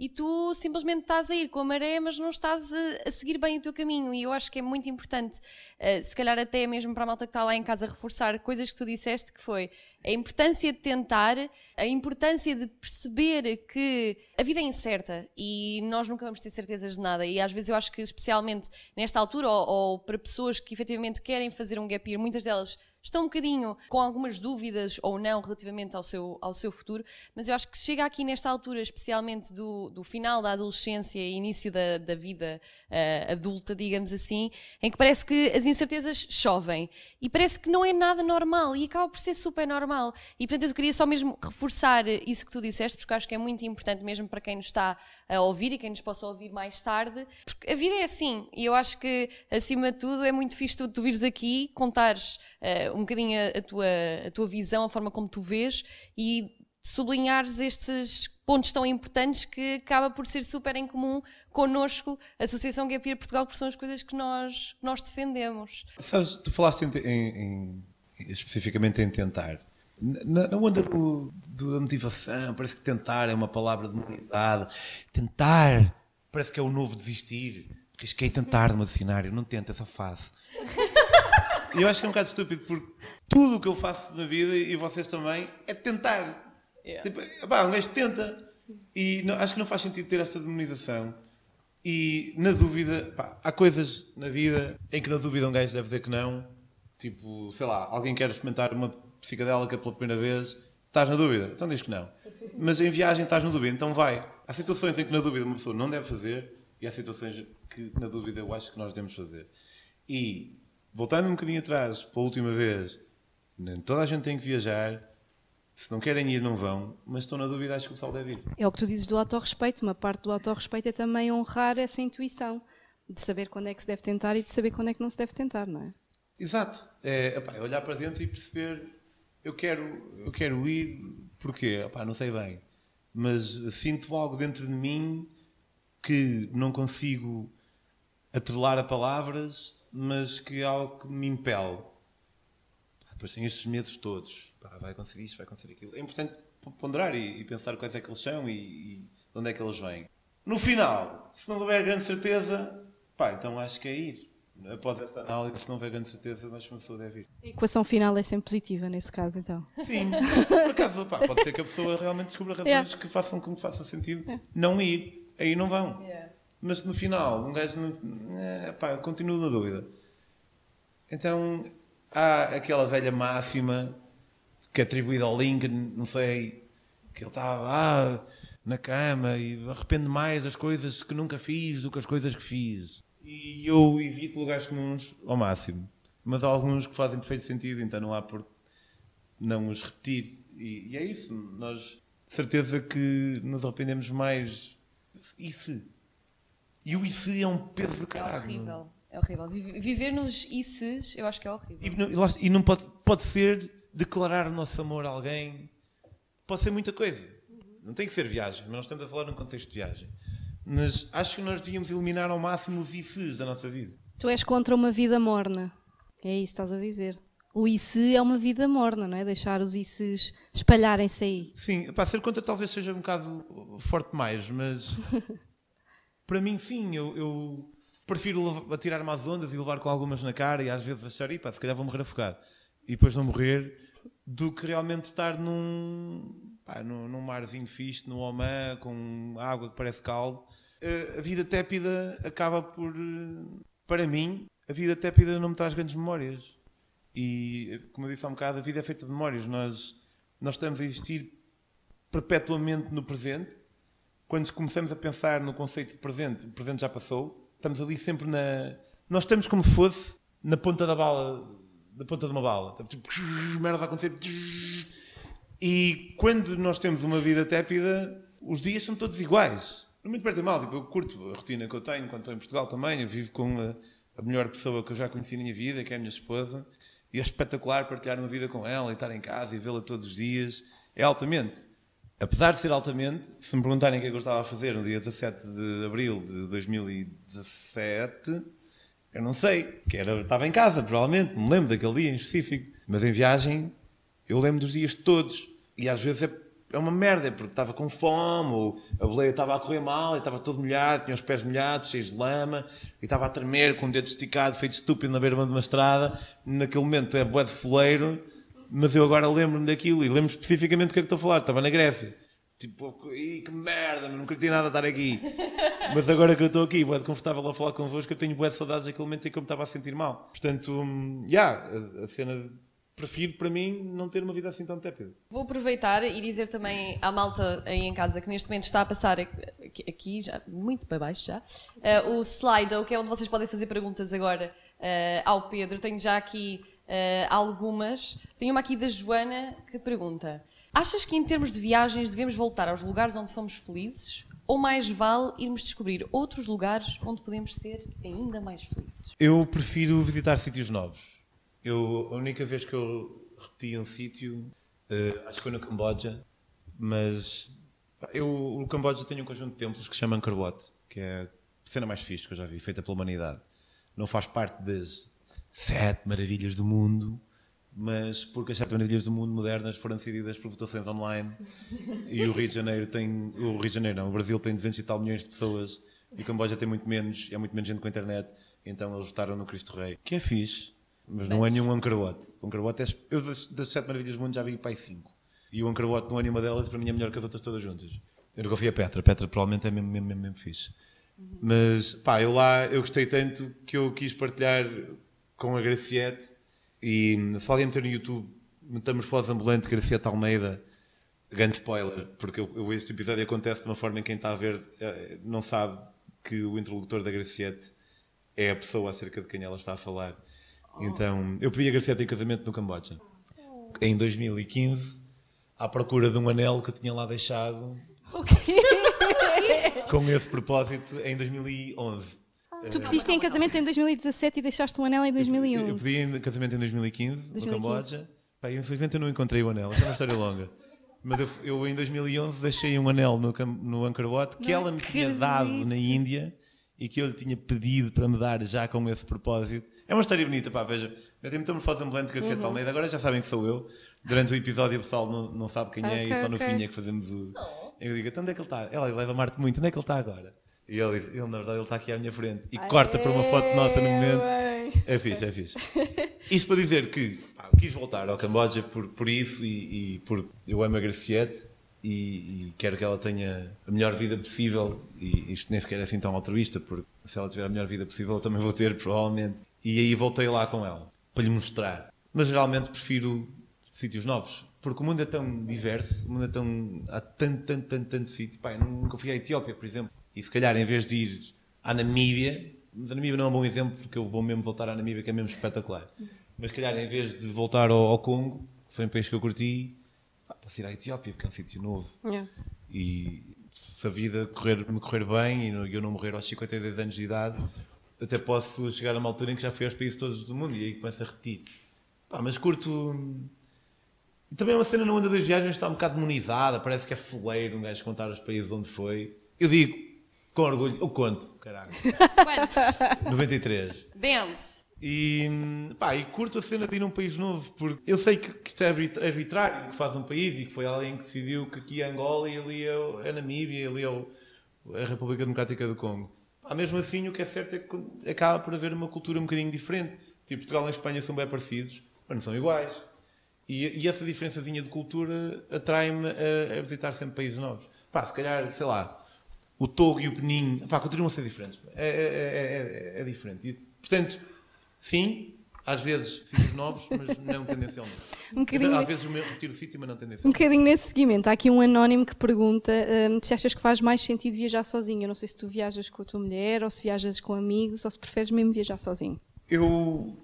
e tu simplesmente estás a ir com a maré, mas não estás a, a seguir bem o teu caminho. E eu acho que é muito importante, uh, se calhar até mesmo para a malta que está lá em casa, reforçar coisas que tu disseste, que foi a importância de tentar, a importância de perceber que a vida é incerta e nós nunca vamos ter certezas de nada. E às vezes eu acho que, especialmente nesta altura, ou, ou para pessoas que efetivamente querem fazer um gap year, muitas delas estão um bocadinho com algumas dúvidas ou não relativamente ao seu, ao seu futuro, mas eu acho que chega aqui nesta altura, especialmente do, do final da adolescência e início da, da vida uh, adulta, digamos assim, em que parece que as incertezas chovem e parece que não é nada normal e acaba por ser super normal. E portanto eu queria só mesmo reforçar isso que tu disseste, porque acho que é muito importante mesmo para quem nos está a ouvir e quem nos possa ouvir mais tarde, porque a vida é assim e eu acho que acima de tudo é muito fixe tu, tu vires aqui, contares uh, um bocadinho a, a, tua, a tua visão, a forma como tu vês e sublinhares estes pontos tão importantes que acaba por ser super em comum connosco, a Associação Gap Year Portugal, porque são as coisas que nós, nós defendemos. Sabes, tu falaste em, em, em, especificamente em tentar. Na, na onda do, do, da motivação, parece que tentar é uma palavra de mobilidade. Tentar parece que é o novo desistir. Porque isto que é tentar no dicionário, não tenta, essa fase. E eu acho que é um bocado estúpido, porque tudo o que eu faço na vida, e vocês também, é tentar. Tipo, pá, um gajo tenta. E não, acho que não faz sentido ter esta demonização. E na dúvida, pá, há coisas na vida em que na dúvida um gajo deve dizer que não. Tipo, sei lá, alguém quer experimentar uma psicodélica pela primeira vez, estás na dúvida, então diz que não. Mas em viagem estás na dúvida, então vai. Há situações em que na dúvida uma pessoa não deve fazer e há situações que na dúvida eu acho que nós devemos fazer. E voltando um bocadinho atrás, pela última vez, toda a gente tem que viajar. Se não querem ir, não vão, mas estou na dúvida, acho que o pessoal deve ir. É o que tu dizes do autorrespeito. Uma parte do autorrespeito é também honrar essa intuição de saber quando é que se deve tentar e de saber quando é que não se deve tentar, não é? Exato. É, é olhar para dentro e perceber eu quero, eu quero ir, porquê? Epá, não sei bem. Mas sinto algo dentro de mim que não consigo atrelar a palavras mas que é algo que me impele. Depois tem estes medos todos. Pá, vai acontecer isto, vai acontecer aquilo. É importante ponderar e, e, pensar quais é que eles são e, e de onde é que eles vêm. No final, se não houver grande certeza, pá, então acho que é ir. Após esta análise, se não houver grande certeza, que uma pessoa deve ir. A equação final é sempre positiva nesse caso, então. Sim, [LAUGHS] por acaso, pá, pode ser que a pessoa realmente descubra razões Yeah. que façam com que faça sentido não ir. Aí não vão. Mas no final, um gajo não. É, pá, eu continuo na dúvida. Então, há aquela velha máxima que é atribuída ao Lincoln, não sei, que ele estava ah, na cama e arrependo mais das coisas que nunca fiz do que as coisas que fiz. E eu evito lugares comuns ao máximo. Mas há alguns que fazem perfeito sentido, então não há por não os repetir. E, e é isso. Nós, de certeza que nos arrependemos mais. E se? E o e se é um peso de É caralho. horrível. É horrível. Vi- Viver nos ICs, eu acho que é horrível. E não, e pode, pode ser declarar o nosso amor a alguém. Pode ser muita coisa. Não tem que ser viagem, mas nós estamos a falar num contexto de viagem. Mas acho que nós devíamos eliminar ao máximo os ICs da nossa vida. Tu és contra uma vida morna. É isso que estás a dizer. O ICE é uma vida morna, não é? Deixar os ICEs espalharem-se aí. Sim, para ser contra talvez seja um bocado forte mais, mas [LAUGHS] para mim sim, eu, eu prefiro atirar-me às ondas e levar com algumas na cara e às vezes achar, "Ih, pá, se calhar vou morrer afogado e depois não morrer, do que realmente estar num, pá, num, num marzinho fixe, no Oman, com água que parece caldo. Eh, A vida tépida acaba por, eh, para mim, a vida tépida não me traz grandes memórias. E, como eu disse há um bocado, a vida é feita de memórias. Nós, nós estamos a existir perpetuamente no presente. Quando começamos a pensar no conceito de presente, o presente já passou. Estamos ali sempre na. Nós estamos como se fosse na ponta da bala, da ponta de uma bala. Estamos tipo, merda a acontecer. E quando nós temos uma vida tépida, os dias são todos iguais. Muito perto mal, tipo, eu curto a rotina que eu tenho quando estou em Portugal também. Eu vivo com a, a melhor pessoa que eu já conheci na minha vida, que é a minha esposa. E é espetacular partilhar uma vida com ela e estar em casa e vê-la todos os dias. É altamente. Apesar de ser altamente, se me perguntarem o que é que eu estava a fazer no dia 17 de abril de 2017, eu não sei. Que era, estava em casa, provavelmente. Não me lembro daquele dia em específico. Mas em viagem, eu lembro dos dias todos. E às vezes é, é uma merda, porque estava com fome, ou a boleia estava a correr mal, e estava todo molhado, tinha os pés molhados, cheios de lama, e estava a tremer com o dedo esticado, feito estúpido na beira de uma estrada. Naquele momento é bué de foleiro, mas eu agora lembro-me daquilo, e lembro especificamente do que é que estou a falar. Estava na Grécia. Tipo, Ih, que merda, não curti nada estar aqui. [LAUGHS] Mas agora que eu estou aqui, de confortável a falar convosco, eu tenho bué de saudades daquele momento em que eu me estava a sentir mal. Portanto, hum, já, a, a cena... de- Prefiro, para mim, não ter uma vida assim tão tépida. Vou aproveitar e dizer também à malta aí em casa que neste momento está a passar aqui, aqui já, muito para baixo já, eh, o Slido, que é onde vocês podem fazer perguntas agora eh, ao Pedro. Tenho já aqui eh, algumas. Tenho uma aqui da Joana que pergunta: Achas que em termos de viagens devemos voltar aos lugares onde fomos felizes? Ou mais vale irmos descobrir outros lugares onde podemos ser ainda mais felizes? Eu prefiro visitar sítios novos. Eu, a única vez que eu repeti um sítio, eh, acho que foi no Camboja, mas eu, o Camboja tem um conjunto de templos que se chama Angkor Wat, que é a cena mais fixe que eu já vi, feita pela humanidade. Não faz parte das sete maravilhas do mundo, mas porque as sete maravilhas do mundo modernas foram decididas por votações online e o Rio de Janeiro tem, o Rio de Janeiro não, o Brasil tem 200 e tal milhões de pessoas e o Camboja tem muito menos, é muito menos gente com a internet, então eles votaram no Cristo Rei, que é fixe, mas não é nenhum Wat. O é, eu das, das sete maravilhas do mundo já vi pai cinco. E o Wat não é nenhuma delas, para mim é melhor que as outras todas juntas. Eu nunca fui a Petra, Petra provavelmente é mesmo, mesmo, mesmo, mesmo fixe. Mas pá, eu lá eu gostei tanto que eu quis partilhar com a Graciete e se alguém meter no YouTube Metamorfose Ambulante Graciete Almeida, grande spoiler, porque este episódio acontece de uma forma em que quem está a ver eh, não sabe que o interlocutor da Graciete é a pessoa acerca de quem ela está a falar. Então, eu pedi a Graciete em casamento no Camboja. Em 2015, à procura de um anel que eu tinha lá deixado com esse propósito em 2011. Tu pediste em casamento em 2017 e deixaste um anel em Eu 2011. pedi em casamento em 2015, 2015. no Camboja. Pá, eu, infelizmente eu não encontrei o anel, é uma história longa. Mas eu, eu, em 2011 deixei um anel no, no Angkor Wat que ela me tinha dado na Índia e que eu lhe tinha pedido para me dar já com esse propósito. É uma história bonita, pá, veja. Eu tenho muita morfose ambulante de Graciete Uhum. Almeida, agora já sabem que sou eu. Durante o episódio o pessoal não, não sabe quem é Ok, e só no ok. fim é que fazemos o. Eu digo, então onde é que ele está? Ela leva Marte muito, onde é que ele está agora? E ele diz, ele na verdade ele está aqui à minha frente. E corta para uma foto nossa no momento. É fixe, é fixe. [LAUGHS] Isto para dizer que pá, quis voltar ao Camboja por, por isso e, e por eu amo a Graciete e, e quero que ela tenha a melhor vida possível e isto nem sequer é assim tão altruísta porque se ela tiver a melhor vida possível eu também vou ter provavelmente e aí voltei lá com ela para lhe mostrar mas geralmente prefiro sítios novos porque o mundo é tão diverso o mundo é tão há tanto, tanto, tanto, tanto sítio eu nunca fui à Etiópia por exemplo e se calhar em vez de ir à Namíbia mas a Namíbia não é um bom exemplo porque eu vou mesmo voltar à Namíbia que é mesmo espetacular mas se calhar em vez de voltar ao, ao Congo que foi um país que eu curti posso ir à Etiópia porque é um sítio novo Yeah. e se a vida correr, me correr bem e eu não morrer aos 52 anos de idade, até posso chegar a uma altura em que já fui aos países todos do mundo e aí começo a repetir. Pá, mas curto. E também é uma cena no onda das viagens está um bocado demonizada, parece que é fuleiro um gajo contar os países onde foi. Eu digo, com orgulho, eu conto, caralho. Quantos? 93. Dance. E, pá, e curto a cena de ir a um país novo, porque eu sei que, que isto é arbit- arbitrário, que faz um país e que foi alguém que decidiu que aqui é Angola e ali é, o- é Namíbia e ali é o- a República Democrática do Congo. Pá, mesmo assim, o que é certo é que acaba por haver uma cultura um bocadinho diferente. Tipo, Portugal e Espanha são bem parecidos, mas não são iguais. E, e essa diferençazinha de cultura atrai-me a, a visitar sempre países novos. Pá, se calhar, sei lá, o Togo e o Peninho, pá, continuam a ser diferentes. É, é, é- é- é diferente. E, portanto, sim, às vezes sítios novos, mas não tendencialmente. [LAUGHS] Um bocadinho- Às vezes eu me retiro o sítio, mas não Um tendencialmente. bocadinho nesse seguimento, há aqui um anónimo que pergunta hum, se achas que faz mais sentido viajar sozinho. Eu não sei se tu viajas com a tua mulher, ou se viajas com amigos, ou se preferes mesmo viajar sozinho. Eu,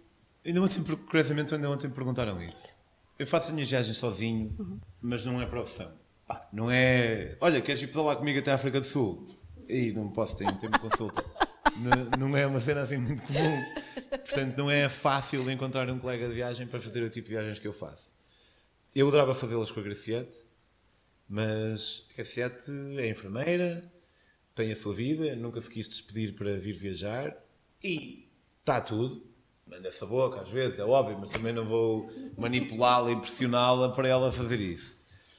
ainda ontem, curiosamente, ainda ontem me perguntaram isso. Eu faço as minhas viagens sozinho, mas não é por opção. Pá, não é. Olha, queres ir pedalar comigo até a África do Sul? E não posso, tempo de consulta. [LAUGHS] não, não é uma cena assim muito comum. Portanto, não é fácil encontrar um colega de viagem para fazer o tipo de viagens que eu faço. Eu adorava fazê-las com a Graciete, mas a Graciete é enfermeira, tem a sua vida, nunca se quis despedir para vir viajar e está tudo. Manda-se a boca, às vezes, é óbvio, mas também não vou manipulá-la e pressioná-la para ela fazer isso.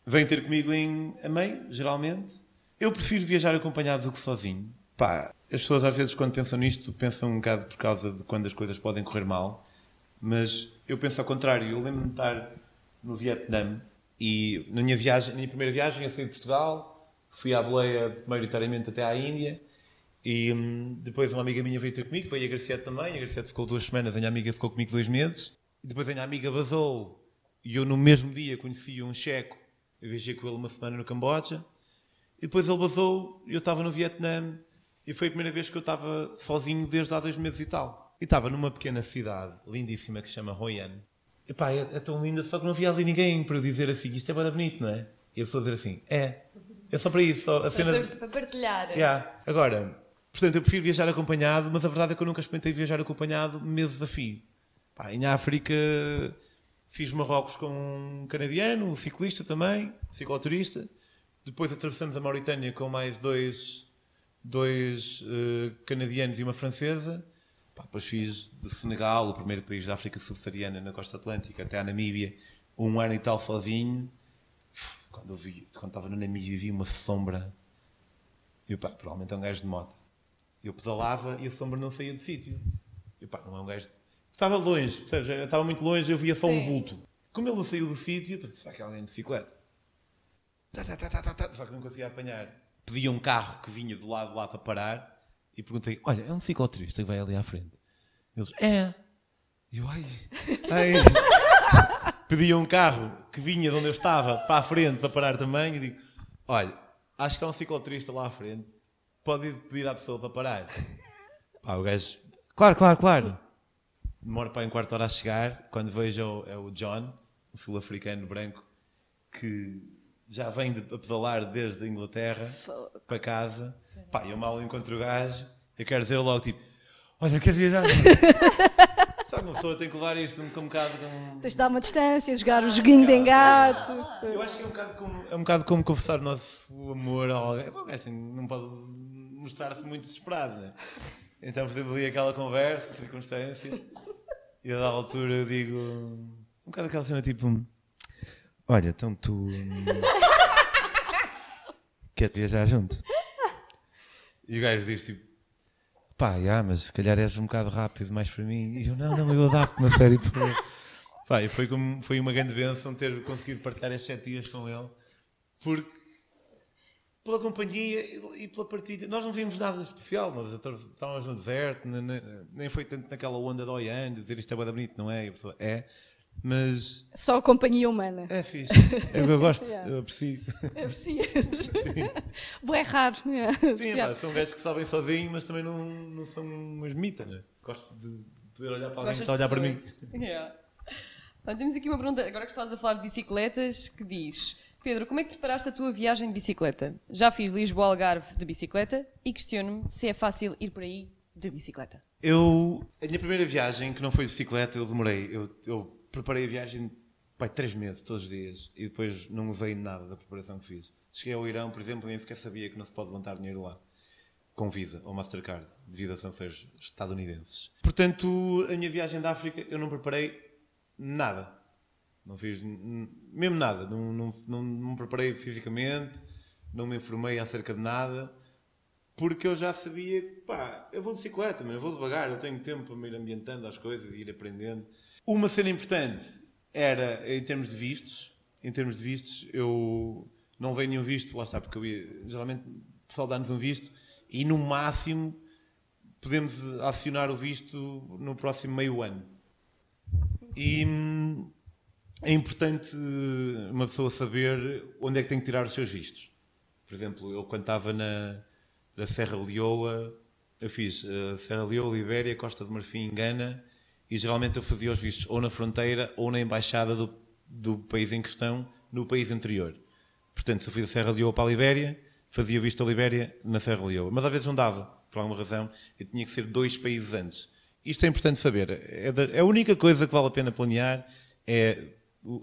Vem ter comigo em a meio, geralmente. Eu prefiro viajar acompanhado do que sozinho. Pá, as pessoas às vezes quando pensam nisto pensam um bocado por causa de quando as coisas podem correr mal, mas eu penso ao contrário. Eu lembro-me de estar no Vietnã e na minha viagem, na minha primeira viagem eu saí de Portugal, fui à boleia maioritariamente até à Índia e hum, depois uma amiga minha veio ter comigo, veio a Graciete também, a Graciete ficou duas semanas, a minha amiga ficou comigo dois meses e depois a minha amiga vazou e eu no mesmo dia conheci um checo, eu viajei com ele uma semana no Camboja e depois ele vazou e eu estava no Vietnã e foi a primeira vez que eu estava sozinho desde há dois meses e tal. E estava numa pequena cidade lindíssima que se chama Hoi An. E pá, é, é tão linda, só que não havia ali ninguém para eu dizer assim, isto é bem bonito, não é? E a pessoa dizer assim, é. É só para isso, só a cena... de- Para partilhar. Yeah. Agora, portanto, eu prefiro viajar acompanhado, mas a verdade é que eu nunca experimentei viajar acompanhado meses a fio. Pá, em África fiz Marrocos com um canadiano, um ciclista também, cicloturista. Depois atravessamos a Mauritânia com mais dois, dois eh, canadianos e uma francesa. Pá, depois fiz de Senegal, o primeiro país da África subsaariana na costa atlântica, até à Namíbia, um ano e tal sozinho. Quando, eu vi, quando estava na Namíbia vi uma sombra eu, pá, provavelmente é um gajo de moto. Eu pedalava e a sombra não saía do sítio. Eu, pá, não é um gajo. de- Estava longe, percebes? Estava muito longe, eu via só um Sim. vulto. Como ele saiu do sítio, pensei, será que é alguém de bicicleta? Tá, tá, tá, tá, tá, tá. Só que não conseguia apanhar. Pedi um carro que vinha do lado lá para parar e perguntei: Olha, é um cicloturista que vai ali à frente? Eles, é. E eu, ai, ai. [LAUGHS] Pedi um carro que vinha de onde eu estava para a frente para parar também e digo: Olha, acho que há um cicloturista lá à frente, pode ir pedir à pessoa para parar. Pá, o gajo, claro, claro, claro. Demora para um quarto de hora a chegar. Quando vejo é o, é o John, um sul-africano branco, que já vem de, a pedalar desde a Inglaterra para casa. Pá, eu mal encontro o gajo, eu quero dizer logo tipo: Olha, queres viajar? [LAUGHS] Sabe, uma pessoa tem que levar isto com um bocado com. Tens de dar uma distância, jogar o joguinho de engate. Eu acho que é um bocado como, é um bocado como confessar o nosso amor a alguém. Bom, é assim, não pode mostrar-se muito desesperado, né? Então, por exemplo, ali aquela conversa, circunstância, e a dada altura eu digo. Um bocado aquela cena tipo. Olha, então tu. hum, quer viajar junto? E o gajo diz tipo, pá, já, mas se calhar és um bocado rápido mais para mim. E eu, não, não, eu adapto-me a sério. por favor." Pá, e foi, como, foi uma grande bênção ter conseguido partilhar estes sete dias com ele, porque pela companhia e pela partilha. Nós não vimos nada de especial, nós estávamos no deserto, ne- ne- nem foi tanto naquela onda de Oian, dizer isto é bué bonito, não é? E a pessoa, é, mas Só a companhia humana. é fixe. [LAUGHS] Eu gosto, eu aprecio. Aprecias. [LAUGHS] Bué raro. é, Sim, pá, são gajos que sabem sozinho, mas também não, não são uma ermita, né? Gosto de poder olhar para alguém que está a olhar para mim. Yeah. Bom, temos aqui uma pergunta, agora que estás a falar de bicicletas, que diz: Pedro, como é que preparaste a tua viagem de bicicleta? Já fiz Lisboa-Algarve de bicicleta e questiono-me se é fácil ir por aí de bicicleta. Eu, a minha primeira viagem, que não foi de bicicleta, eu demorei. Eu, eu preparei a viagem, pai, três meses, todos os dias, e depois não usei nada da preparação que fiz. Cheguei ao Irão, por exemplo, e nem sequer sabia que não se pode levantar dinheiro lá, com Visa ou Mastercard, devido a sanções estadunidenses. Portanto, a minha viagem da África, eu não preparei nada. Não fiz mesmo nada. Não, não, não, não me preparei fisicamente, não me informei acerca de nada porque eu já sabia que, pá, eu vou de bicicleta, eu vou devagar, eu tenho tempo para me ir ambientando às coisas e ir aprendendo. Uma cena importante era, em termos de vistos, em termos de vistos, eu não veio nenhum visto, lá está, porque eu ia, geralmente o pessoal dá-nos um visto e no máximo podemos acionar o visto no próximo meio ano. E hum, é importante uma pessoa saber onde é que tem que tirar os seus vistos. Por exemplo, eu quando estava na, na Serra Leoa, eu fiz eh, Serra Leoa, Libéria, Costa de Marfim, Gana, e geralmente eu fazia os vistos ou na fronteira ou na embaixada do, do país em questão, no país anterior. Portanto, se eu fui da Serra Leoa para a Libéria, fazia visto da Libéria na Serra Leoa. Mas às vezes não dava, por alguma razão, e tinha que ser dois países antes. Isto é importante saber. É, da- é a única coisa que vale a pena planear é,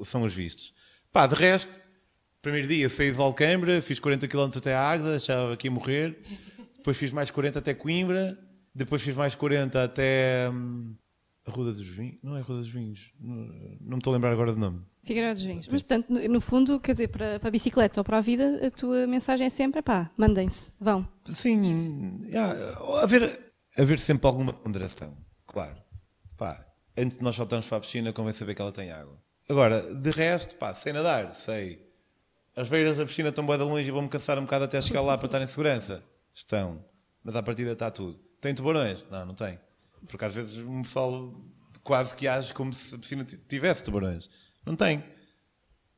são os vistos. Pá, de resto, primeiro dia saí de Valcambra, fiz 40 km até a Águeda, achava aqui a morrer. Depois fiz mais 40 até Coimbra. Depois fiz mais 40 até hum, a Ruda dos Vinhos. Não é a Ruda dos Vinhos. Não, não me estou a lembrar agora do nome. Figueiredo dos Vinhos. Mas, portanto, no, no fundo, quer dizer, para, para a bicicleta ou para a vida, a tua mensagem é sempre: pá, mandem-se, vão. Sim, yeah, haver, haver sempre alguma ponderação, claro. Pá, antes de nós saltarmos para a piscina, convém saber que ela tem água. Agora, de resto, pá, sei nadar, sei. As beiras da piscina estão bem de longe e vou-me cansar um bocado até chegar lá para estar em segurança. Estão. Mas à partida está tudo. Tem tubarões? Não, não tem. Porque às vezes um pessoal quase que age como se a piscina tivesse tubarões. Não tem.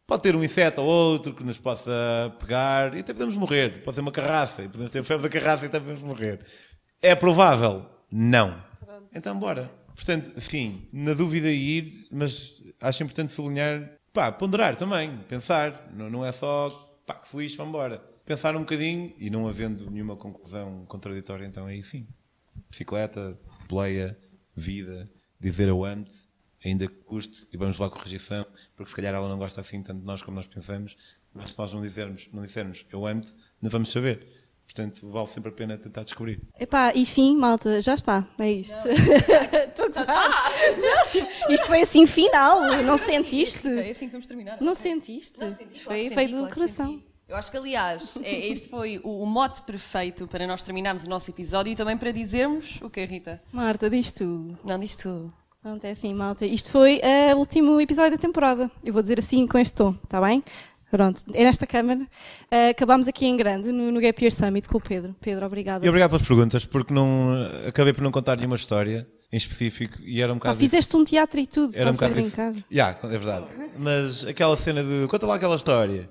Pode ter um inseto ou outro que nos possa pegar e até podemos morrer. Pode ser uma carraça e podemos ter febre da carraça e até podemos morrer. É provável? Não. Então bora. Portanto, sim, na dúvida ir, mas acho importante sublinhar, pá, ponderar também, pensar. Não, não é só, pá, que feliz, vamos embora. Pensar um bocadinho e não havendo nenhuma conclusão contraditória, então aí sim. Bicicleta, boleia, vida, dizer eu amo-te, ainda que custe, e vamos lá com correção, porque se calhar ela não gosta assim tanto de nós como nós pensamos, mas se nós não dissermos, não dissermos eu amo-te, não vamos saber. Portanto, vale sempre a pena tentar descobrir. Epá, e fim, malta, já está, é isto. [LAUGHS] Estou a tipo, Isto foi assim final, não sentiste? É assim que vamos terminar. Não sentiste? Não, senti, claro Foi senti, do claro coração. senti. Eu acho que, aliás, é- este foi o, o mote perfeito para nós terminarmos o nosso episódio e também para dizermos o que, Rita? Marta, diz tu. Não, diz tu. Pronto, é assim, malta. Isto foi eh, o último episódio da temporada. Eu vou dizer assim com este tom, está bem? Pronto, é nesta câmara. Eh, acabámos aqui em grande, no, no Gap Year Summit com o Pedro. Pedro, obrigada. E obrigado pelas perguntas, porque não acabei por não contar nenhuma história em específico e era um Ah, bocado. fizeste um teatro e tudo, Era um a brincar. Yeah, é verdade. Mas aquela cena de conta lá aquela história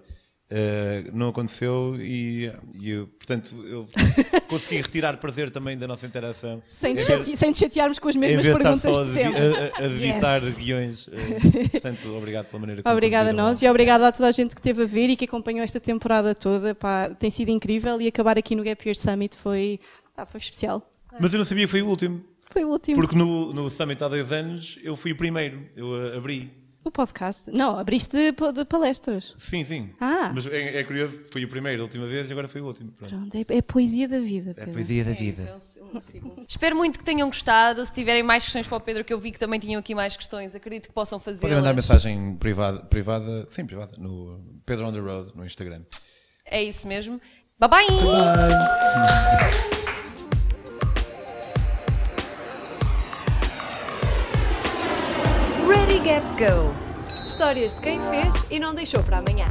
eh, não aconteceu e, e eu, portanto, eu [LAUGHS] consegui retirar prazer também da nossa interação. Sem Em te, sem te chatearmos com as mesmas perguntas de sempre. a- a- a debitar Yes. guiões. eh, [LAUGHS] portanto, obrigado pela maneira como Obrigada a nós e obrigada a toda a gente que esteve a ver e que acompanhou esta temporada toda. Pá, tem sido incrível e acabar aqui no Gap Year Summit foi, pá, foi especial. Mas eu não sabia que foi o último, Foi o último. porque no, no Summit há dois anos eu fui o primeiro, eu abri. O podcast. Não, abriste de, de palestras. Sim, sim. Ah. Mas é, é curioso, foi o primeiro, a última vez e agora foi o último. Pronto. Pronto, é, é poesia da vida. É Pedro. poesia da É vida. é um- um ciclo. Espero muito que tenham gostado. Se tiverem mais questões para o Pedro, que eu vi que também tinham aqui mais questões, acredito que possam Podem fazê-las. mandar mensagem privada, privada, sim, privada, no Pedro on the Road, no Instagram. É isso mesmo. Bye bye! Ready Gap Go. Histórias de quem fez e não deixou para amanhã.